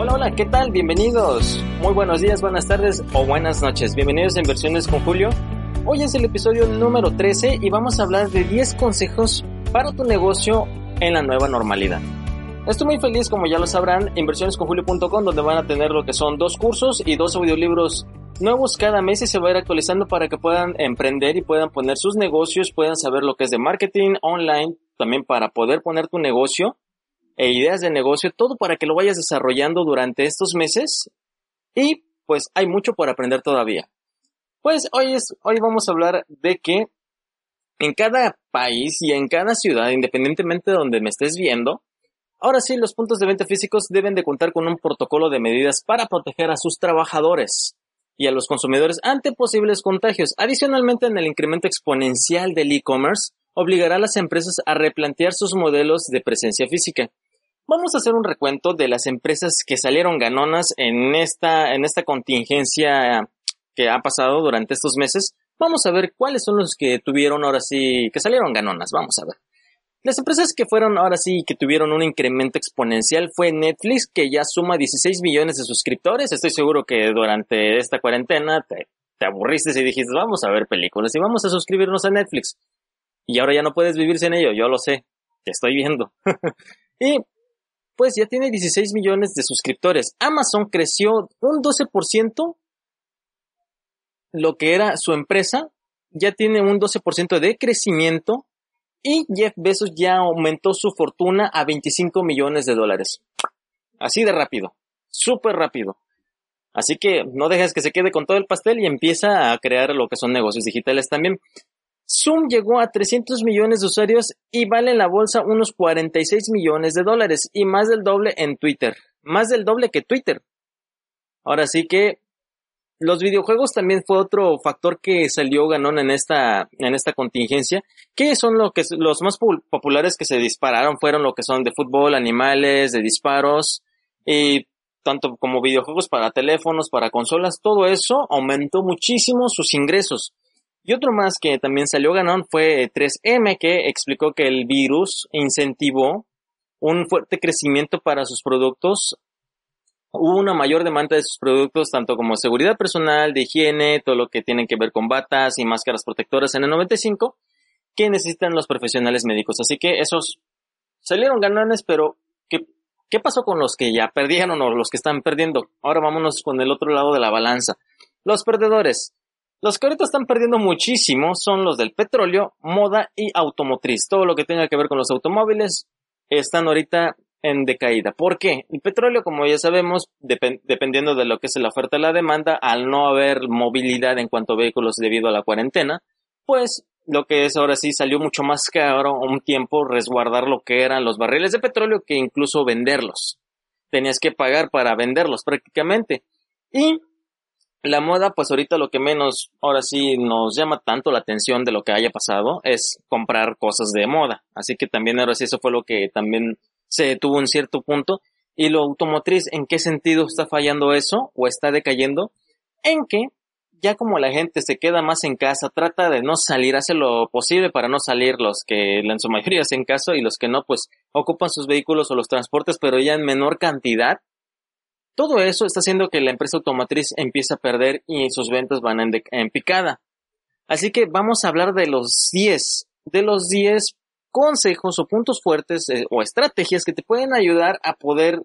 Hola, hola, ¿qué tal? Bienvenidos. Muy buenos días, buenas tardes o buenas noches. Bienvenidos a Inversiones con Julio. Hoy es el episodio número 13 y vamos a hablar de 10 consejos para tu negocio en la nueva normalidad. Estoy muy feliz, como ya lo sabrán, inversionesconjulio.com, donde van a tener lo que son dos cursos y dos audiolibros nuevos cada mes y se va a ir actualizando para que puedan emprender y puedan poner sus negocios, puedan saber lo que es de marketing online, también para poder poner tu negocio e ideas de negocio, todo para que lo vayas desarrollando durante estos meses y pues hay mucho por aprender todavía. Pues hoy es, hoy vamos a hablar de que en cada país y en cada ciudad, independientemente de donde me estés viendo, ahora sí los puntos de venta físicos deben de contar con un protocolo de medidas para proteger a sus trabajadores y a los consumidores ante posibles contagios. Adicionalmente, en el incremento exponencial del e-commerce, obligará a las empresas a replantear sus modelos de presencia física. Vamos a hacer un recuento de las empresas que salieron ganonas en esta, en esta contingencia que ha pasado durante estos meses. Vamos a ver cuáles son los que tuvieron ahora sí, que salieron ganonas. Vamos a ver. Las empresas que fueron ahora sí que tuvieron un incremento exponencial fue Netflix, que ya suma 16 millones de suscriptores. Estoy seguro que durante esta cuarentena te, aburriste y dijiste, vamos a ver películas y vamos a suscribirnos a Netflix. Y ahora ya no puedes vivir sin ello, yo lo sé, te estoy viendo. y pues ya tiene 16 millones de suscriptores. Amazon creció un 12%, lo que era su empresa, ya tiene un 12% de crecimiento y Jeff Bezos ya aumentó su fortuna a 25 millones de dólares. Así de rápido, súper rápido. Así que no dejes que se quede con todo el pastel y empieza a crear lo que son negocios digitales también. Zoom llegó a 300 millones de usuarios y vale en la bolsa unos 46 millones de dólares y más del doble en Twitter. Más del doble que Twitter. Ahora sí que los videojuegos también fue otro factor que salió ganón en esta, en esta contingencia, que son que, los más populares que se dispararon fueron lo que son de fútbol, animales, de disparos, y tanto como videojuegos para teléfonos, para consolas, todo eso aumentó muchísimo sus ingresos. Y otro más que también salió ganón fue 3M, que explicó que el virus incentivó un fuerte crecimiento para sus productos hubo una mayor demanda de sus productos, tanto como seguridad personal, de higiene, todo lo que tiene que ver con batas y máscaras protectoras en el 95, que necesitan los profesionales médicos. Así que esos salieron ganones, pero ¿qué, ¿qué pasó con los que ya perdieron o los que están perdiendo? Ahora vámonos con el otro lado de la balanza. Los perdedores. Los que ahorita están perdiendo muchísimo son los del petróleo, moda y automotriz. Todo lo que tenga que ver con los automóviles están ahorita en decaída. ¿Por qué? El petróleo, como ya sabemos, dependiendo de lo que es la oferta y la demanda, al no haber movilidad en cuanto a vehículos debido a la cuarentena, pues lo que es ahora sí salió mucho más caro un tiempo resguardar lo que eran los barriles de petróleo que incluso venderlos. Tenías que pagar para venderlos prácticamente. Y la moda, pues ahorita lo que menos ahora sí nos llama tanto la atención de lo que haya pasado es comprar cosas de moda. Así que también ahora sí eso fue lo que también se detuvo en cierto punto. Y lo automotriz, ¿en qué sentido está fallando eso o está decayendo? En que ya como la gente se queda más en casa, trata de no salir, hace lo posible para no salir los que en su mayoría en caso y los que no, pues ocupan sus vehículos o los transportes, pero ya en menor cantidad. Todo eso está haciendo que la empresa automotriz empiece a perder y sus ventas van en, picada. Así que vamos a hablar de los 10, de los 10 consejos o puntos fuertes eh, o estrategias que te pueden ayudar a poder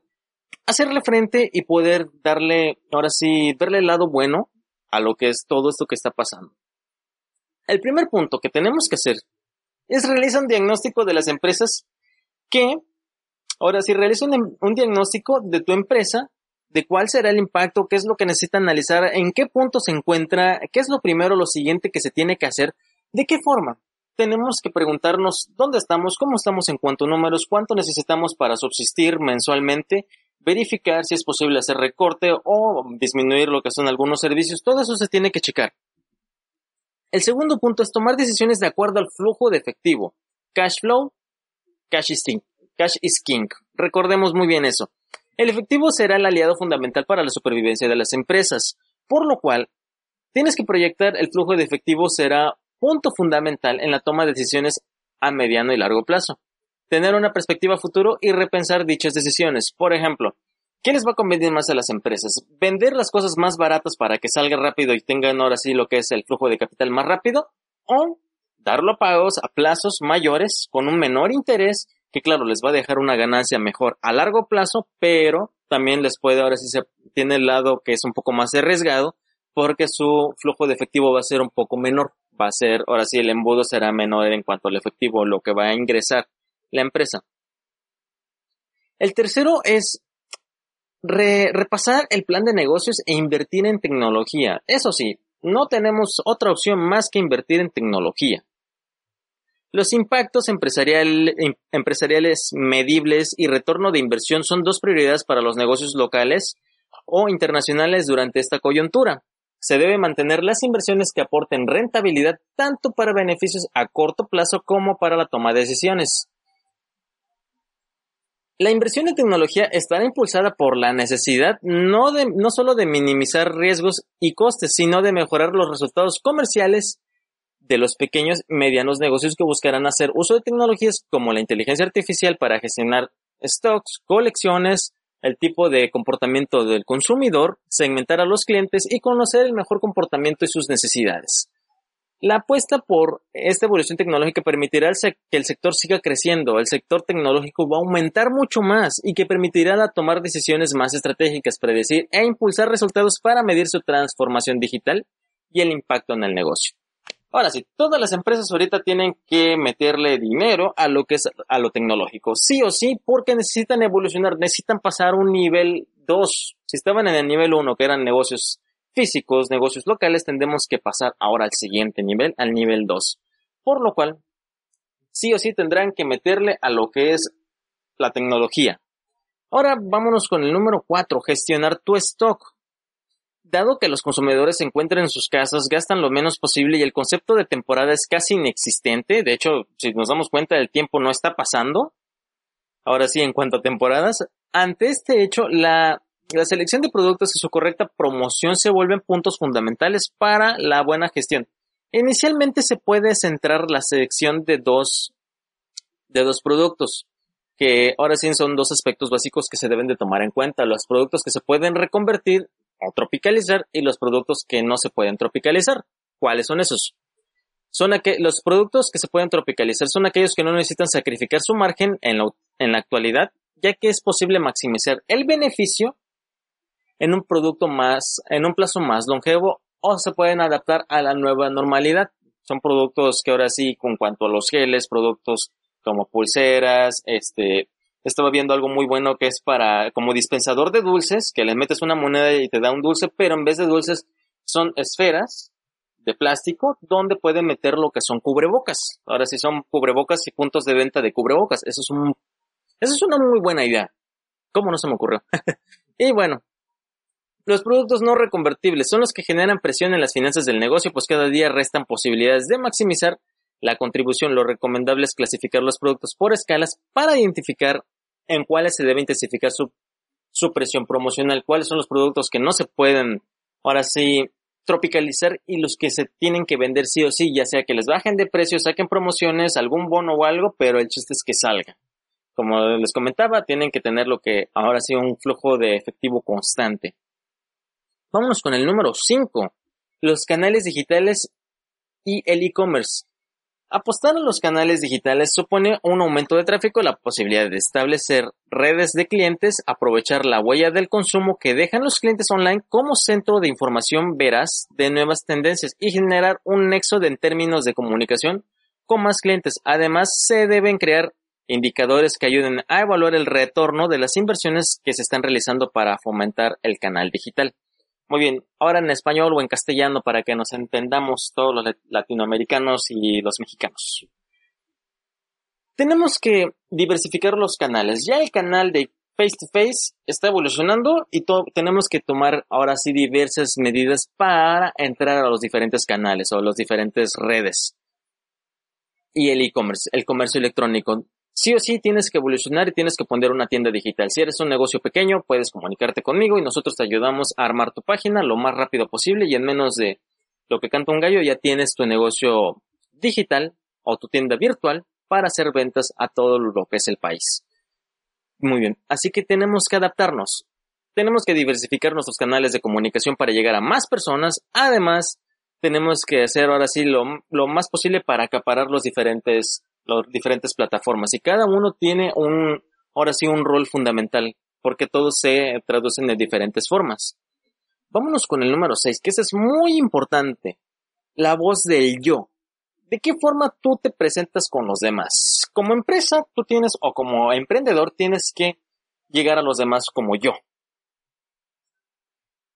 hacerle frente y poder darle, ahora sí, verle el lado bueno a lo que es todo esto que está pasando. El primer punto que tenemos que hacer es realizar un diagnóstico de las empresas que, ahora sí, realiza un diagnóstico de tu empresa, de cuál será el impacto, qué es lo que necesita analizar, en qué punto se encuentra, qué es lo primero, lo siguiente que se tiene que hacer, de qué forma tenemos que preguntarnos dónde estamos, cómo estamos en cuanto a números, cuánto necesitamos para subsistir mensualmente, verificar si es posible hacer recorte o disminuir lo que son algunos servicios, todo eso se tiene que checar. El segundo punto es tomar decisiones de acuerdo al flujo de efectivo. Cash flow, cash is king. Cash is king. Recordemos muy bien eso. El efectivo será el aliado fundamental para la supervivencia de las empresas, por lo cual tienes que proyectar el flujo de efectivo será punto fundamental en la toma de decisiones a mediano y largo plazo. Tener una perspectiva futuro y repensar dichas decisiones. Por ejemplo, ¿Qué les va a convenir más a las empresas? ¿Vender las cosas más baratas para que salga rápido y tengan ahora sí lo que es el flujo de capital más rápido? ¿O darlo a pagos a plazos mayores con un menor interés que claro les va a dejar una ganancia mejor a largo plazo, pero también les puede ahora sí se tiene el lado que es un poco más arriesgado porque su flujo de efectivo va a ser un poco menor. Va a ser, ahora sí, el embudo será menor en cuanto al efectivo, lo que va a ingresar la empresa. El tercero es repasar el plan de negocios e invertir en tecnología. Eso sí, no tenemos otra opción más que invertir en tecnología. Los impactos empresariales medibles y retorno de inversión son dos prioridades para los negocios locales o internacionales durante esta coyuntura. Se debe mantener las inversiones que aporten rentabilidad tanto para beneficios a corto plazo como para la toma de decisiones. La inversión en tecnología estará impulsada por la necesidad no, de, no solo de minimizar riesgos y costes, sino de mejorar los resultados comerciales de los pequeños y medianos negocios que buscarán hacer uso de tecnologías como la inteligencia artificial para gestionar stocks, colecciones, el tipo de comportamiento del consumidor, segmentar a los clientes y conocer el mejor comportamiento y sus necesidades. La apuesta por esta evolución tecnológica permitirá que el sector siga creciendo, el sector tecnológico va a aumentar mucho más y que permitirá tomar decisiones más estratégicas, predecir e impulsar resultados para medir su transformación digital y el impacto en el negocio. Ahora sí, todas las empresas ahorita tienen que meterle dinero a lo que es a lo tecnológico, sí o sí, porque necesitan evolucionar, necesitan pasar un nivel 2. Si estaban en el nivel 1, que eran negocios físicos, negocios locales, tendremos que pasar ahora al siguiente nivel, al nivel 2. Por lo cual, sí o sí tendrán que meterle a lo que es la tecnología. Ahora vámonos con el número 4, gestionar tu stock. Dado que los consumidores se encuentran en sus casas, gastan lo menos posible y el concepto de temporada es casi inexistente, de hecho, si nos damos cuenta, el tiempo no está pasando. Ahora sí, en cuanto a temporadas, ante este hecho, la selección de productos y su correcta promoción se vuelven puntos fundamentales para la buena gestión. Inicialmente se puede centrar la selección de dos, de dos productos, que ahora sí son dos aspectos básicos que se deben de tomar en cuenta. Los productos que se pueden reconvertir o tropicalizar y los productos que no se pueden tropicalizar. ¿Cuáles son esos? Son los productos que se pueden tropicalizar son aquellos que no necesitan sacrificar su margen en en la actualidad, ya que es posible maximizar el beneficio en un producto más, en un plazo más longevo o se pueden adaptar a la nueva normalidad. Son productos que ahora sí, con cuanto a los geles, productos como pulseras, este, estaba viendo algo muy bueno que es para, como dispensador de dulces, que le metes una moneda y te da un dulce, pero en vez de dulces son esferas de plástico donde pueden meter lo que son cubrebocas. Ahora sí son cubrebocas y puntos de venta de cubrebocas. Eso es un, eso es una muy buena idea. ¿Cómo no se me ocurrió? y bueno, los productos no reconvertibles son los que generan presión en las finanzas del negocio, pues cada día restan posibilidades de maximizar la contribución. Lo recomendable es clasificar los productos por escalas para identificar en cuáles se debe intensificar su, su presión promocional, cuáles son los productos que no se pueden, ahora sí, tropicalizar y los que se tienen que vender sí o sí, ya sea que les bajen de precio, saquen promociones, algún bono o algo, pero el chiste es que salga. Como les comentaba, tienen que tener lo que ahora sí un flujo de efectivo constante. Vámonos con el número 5. Los canales digitales y el e-commerce. Apostar a los canales digitales supone un aumento de tráfico, la posibilidad de establecer redes de clientes, aprovechar la huella del consumo que dejan los clientes online como centro de información veraz de nuevas tendencias y generar un nexo de, en términos de comunicación con más clientes. Además, se deben crear indicadores que ayuden a evaluar el retorno de las inversiones que se están realizando para fomentar el canal digital. Muy bien, ahora en español o en castellano para que nos entendamos todos los latinoamericanos y los mexicanos. Tenemos que diversificar los canales. Ya el canal de face to face está evolucionando y tenemos que tomar ahora sí diversas medidas para entrar a los diferentes canales o las diferentes redes. Y el e-commerce, el comercio electrónico sí o sí tienes que evolucionar y tienes que poner una tienda digital. Si eres un negocio pequeño, puedes comunicarte conmigo y nosotros te ayudamos a armar tu página lo más rápido posible y en menos de lo que canta un gallo ya tienes tu negocio digital o tu tienda virtual para hacer ventas a todo lo que es el país. Muy bien, así que tenemos que adaptarnos. tenemos que diversificar nuestros canales de comunicación para llegar a más personas. Además, tenemos que hacer ahora sí lo, lo más posible para acaparar los diferentes, las diferentes plataformas. Y cada uno tiene un, ahora sí, un rol fundamental, porque todos se traducen de diferentes formas. Vámonos con el número 6, que ese es muy importante. La voz del yo. ¿De qué forma tú te presentas con los demás? Como empresa, tú tienes, o como emprendedor, tienes que llegar a los demás como yo.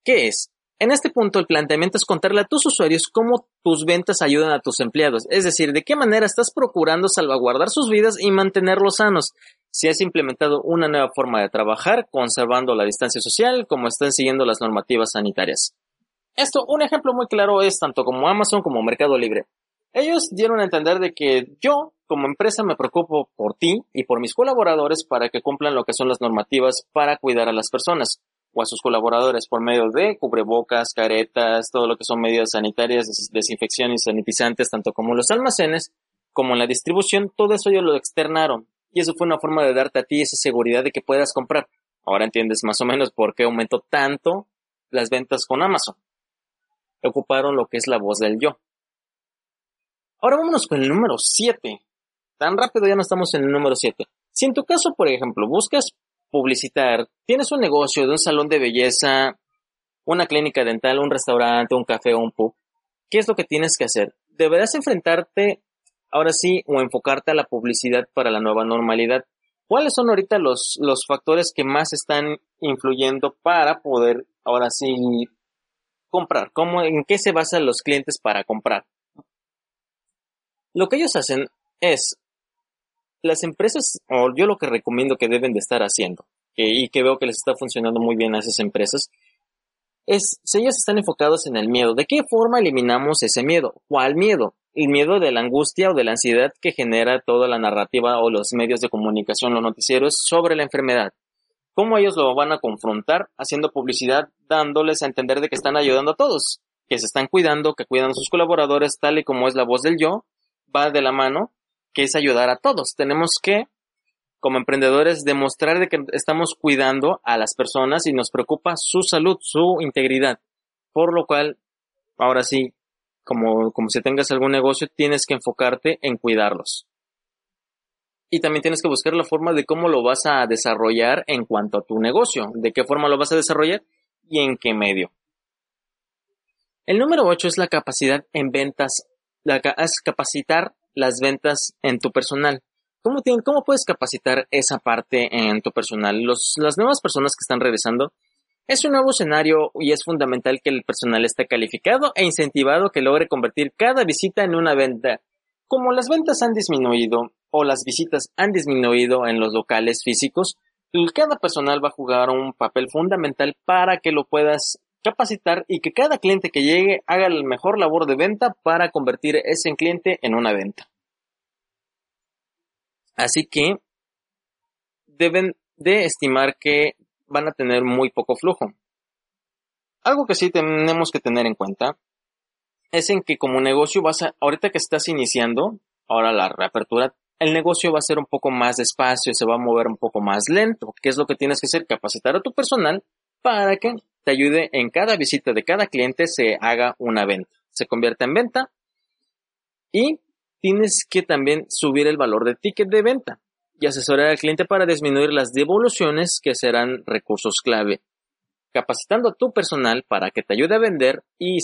¿Qué es? En este punto, el planteamiento es contarle a tus usuarios cómo tus ventas ayudan a tus empleados, es decir, de qué manera estás procurando salvaguardar sus vidas y mantenerlos sanos. Si has implementado una nueva forma de trabajar, conservando la distancia social, como están siguiendo las normativas sanitarias. Esto, un ejemplo muy claro es tanto como Amazon como Mercado Libre. Ellos dieron a entender de que yo, como empresa, me preocupo por ti y por mis colaboradores para que cumplan lo que son las normativas para cuidar a las personas o a sus colaboradores por medio de cubrebocas, caretas, todo lo que son medidas sanitarias, desinfección y sanitizantes, tanto como los almacenes, como en la distribución, todo eso ellos lo externaron. Y eso fue una forma de darte a ti esa seguridad de que puedas comprar. Ahora entiendes más o menos por qué aumentó tanto las ventas con Amazon. Ocuparon lo que es la voz del yo. Ahora vámonos con el número 7. Tan rápido ya no estamos en el número 7. Si en tu caso, por ejemplo, buscas publicitar, tienes un negocio de un salón de belleza, una clínica dental, un restaurante, un café o un pub, ¿qué es lo que tienes que hacer? Deberás enfrentarte ahora sí o enfocarte a la publicidad para la nueva normalidad. ¿Cuáles son ahorita los, los factores que más están influyendo para poder ahora sí comprar? ¿Cómo, ¿En qué se basan los clientes para comprar? Lo que ellos hacen es las empresas, o yo lo que recomiendo que deben de estar haciendo, y que veo que les está funcionando muy bien a esas empresas, es si ellas están enfocados en el miedo. ¿De qué forma eliminamos ese miedo? ¿Cuál miedo? El miedo de la angustia o de la ansiedad que genera toda la narrativa o los medios de comunicación, los noticieros sobre la enfermedad. ¿Cómo ellos lo van a confrontar? Haciendo publicidad, dándoles a entender de que están ayudando a todos, que se están cuidando, que cuidan a sus colaboradores, tal y como es la voz del yo, va de la mano que es ayudar a todos. Tenemos que, como emprendedores, demostrar de que estamos cuidando a las personas y nos preocupa su salud, su integridad. Por lo cual, ahora sí, como, como si tengas algún negocio, tienes que enfocarte en cuidarlos. Y también tienes que buscar la forma de cómo lo vas a desarrollar en cuanto a tu negocio, de qué forma lo vas a desarrollar y en qué medio. El número 8 es la capacidad en ventas, la, es capacitar las ventas en tu personal. ¿Cómo, ¿Cómo puedes capacitar esa parte en tu personal? Los, las nuevas personas que están regresando, es un nuevo escenario y es fundamental que el personal esté calificado e incentivado que logre convertir cada visita en una venta. Como las ventas han disminuido o las visitas han disminuido en los locales físicos, cada personal va a jugar un papel fundamental para que lo puedas capacitar y que cada cliente que llegue haga la mejor labor de venta para convertir ese cliente en una venta. Así que deben de estimar que van a tener muy poco flujo. Algo que sí tenemos que tener en cuenta es en que como negocio vas a, ahorita que estás iniciando, ahora la reapertura, el negocio va a ser un poco más despacio, se va a mover un poco más lento. ¿Qué es lo que tienes que hacer? Capacitar a tu personal para que te ayude en cada visita de cada cliente se haga una venta, se convierta en venta y tienes que también subir el valor de ticket de venta y asesorar al cliente para disminuir las devoluciones que serán recursos clave. Capacitando a tu personal para que te ayude a vender y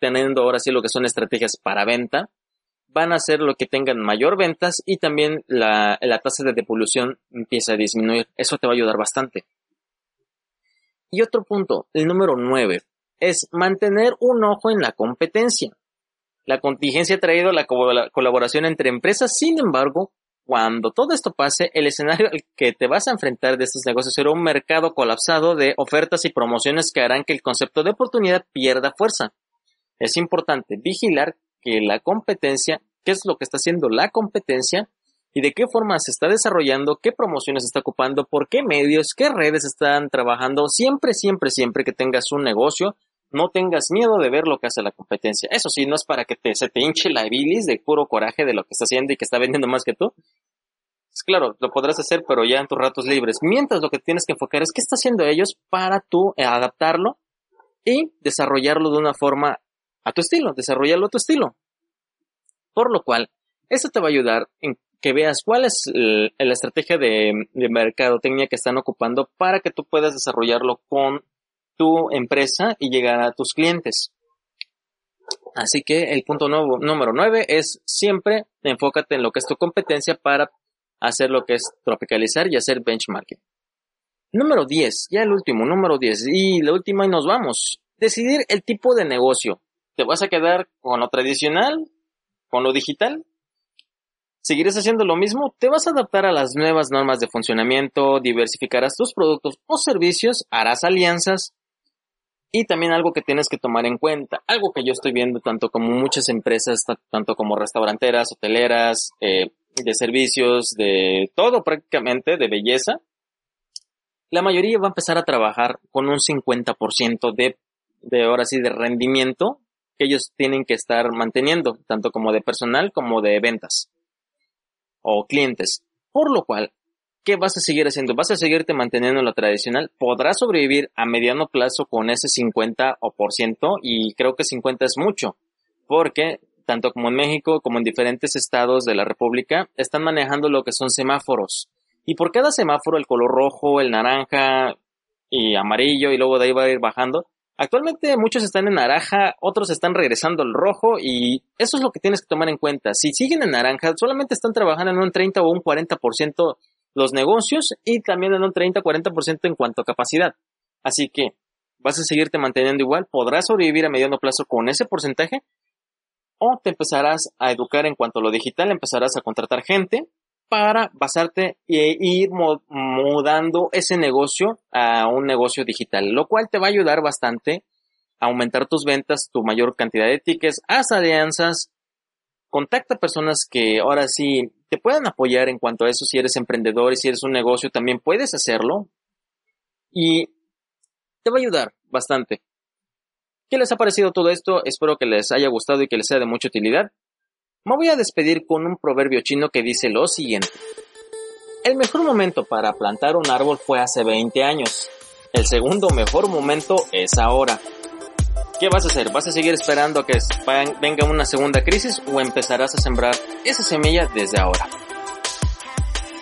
teniendo ahora sí lo que son estrategias para venta, van a hacer lo que tengan mayor ventas y también la, la tasa de devolución empieza a disminuir. Eso te va a ayudar bastante. Y otro punto, el número 9, es mantener un ojo en la competencia. La contingencia ha traído la, colaboración entre empresas, sin embargo, cuando todo esto pase, el escenario al que te vas a enfrentar de estos negocios será un mercado colapsado de ofertas y promociones que harán que el concepto de oportunidad pierda fuerza. Es importante vigilar que la competencia, qué es lo que está haciendo la competencia, y de qué forma se está desarrollando, qué promociones está ocupando, por qué medios, qué redes están trabajando. Siempre, siempre, siempre que tengas un negocio, no tengas miedo de ver lo que hace la competencia. Eso sí, no es para que te, se te hinche la bilis de puro coraje de lo que está haciendo y que está vendiendo más que tú, pues claro, lo podrás hacer, pero ya en tus ratos libres. Mientras lo que tienes que enfocar es qué están haciendo ellos para tú adaptarlo y desarrollarlo de una forma a tu estilo, desarrollarlo a tu estilo. Por lo cual, eso te va a ayudar en que veas cuál es la estrategia de, de mercadotecnia que están ocupando para que tú puedas desarrollarlo con tu empresa y llegar a tus clientes. Así que el punto número 9 es siempre enfócate en lo que es tu competencia para hacer lo que es tropicalizar y hacer benchmarking. Número 10, ya el último, número 10, y la última y nos vamos. Decidir el tipo de negocio. ¿Te vas a quedar con lo tradicional? ¿Con lo digital? ¿Seguirás haciendo lo mismo? ¿Te vas a adaptar a las nuevas normas de funcionamiento? ¿Diversificarás tus productos o servicios? ¿Harás alianzas? Y también algo que tienes que tomar en cuenta, algo que yo estoy viendo tanto como muchas empresas, tanto como restauranteras, hoteleras, eh, de servicios, de todo prácticamente, de belleza, la mayoría va a empezar a trabajar con un 50% de, de ahora sí, de rendimiento que ellos tienen que estar manteniendo, tanto como de personal como de ventas o clientes. Por lo cual, ¿qué vas a seguir haciendo? ¿Vas a seguirte manteniendo lo tradicional? ¿Podrás sobrevivir a mediano plazo con ese 50 o por ciento? Y creo que 50 es mucho, porque tanto como en México como en diferentes estados de la República están manejando lo que son semáforos. Y por cada semáforo, el color rojo, el naranja y amarillo, y luego de ahí va a ir bajando. Actualmente muchos están en naranja, otros están regresando al rojo y eso es lo que tienes que tomar en cuenta. Si siguen en naranja, solamente están trabajando en un 30 o un 40% los negocios y también en un 30-40% en cuanto a capacidad. Así que vas a seguirte manteniendo igual, podrás sobrevivir a mediano plazo con ese porcentaje o te empezarás a educar en cuanto a lo digital, empezarás a contratar gente para basarte e ir mudando ese negocio a un negocio digital, lo cual te va a ayudar bastante a aumentar tus ventas, tu mayor cantidad de tickets, haz alianzas, contacta personas que ahora sí te puedan apoyar en cuanto a eso, si eres emprendedor y si eres un negocio también puedes hacerlo y te va a ayudar bastante. ¿Qué les ha parecido todo esto? Espero que les haya gustado y que les sea de mucha utilidad. Me voy a despedir con un proverbio chino que dice lo siguiente. El mejor momento para plantar un árbol fue hace 20 años. El segundo mejor momento es ahora. ¿Qué vas a hacer? ¿Vas a seguir esperando a que venga una segunda crisis o empezarás a sembrar esa semilla desde ahora?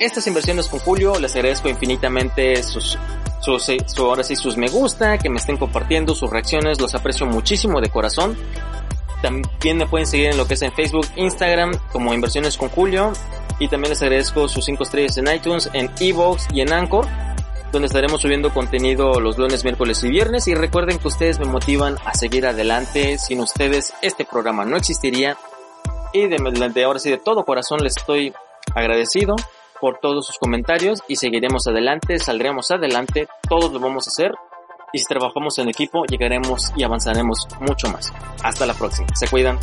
Estas inversiones con Julio, les agradezco infinitamente sus, sus, ahora sí, sus me gusta, que me estén compartiendo, sus reacciones, los aprecio muchísimo de corazón. También me pueden seguir en lo que es en Facebook, Instagram, como Inversiones con Julio. Y también les agradezco sus 5 estrellas en iTunes, en Evox y en Anchor, donde estaremos subiendo contenido los lunes, miércoles y viernes. Y recuerden que ustedes me motivan a seguir adelante. Sin ustedes, este programa no existiría. Y de, de ahora sí, de todo corazón les estoy agradecido por todos sus comentarios y seguiremos adelante, saldremos adelante, todos lo vamos a hacer y si trabajamos en equipo llegaremos y avanzaremos mucho más. Hasta la próxima. Se cuidan.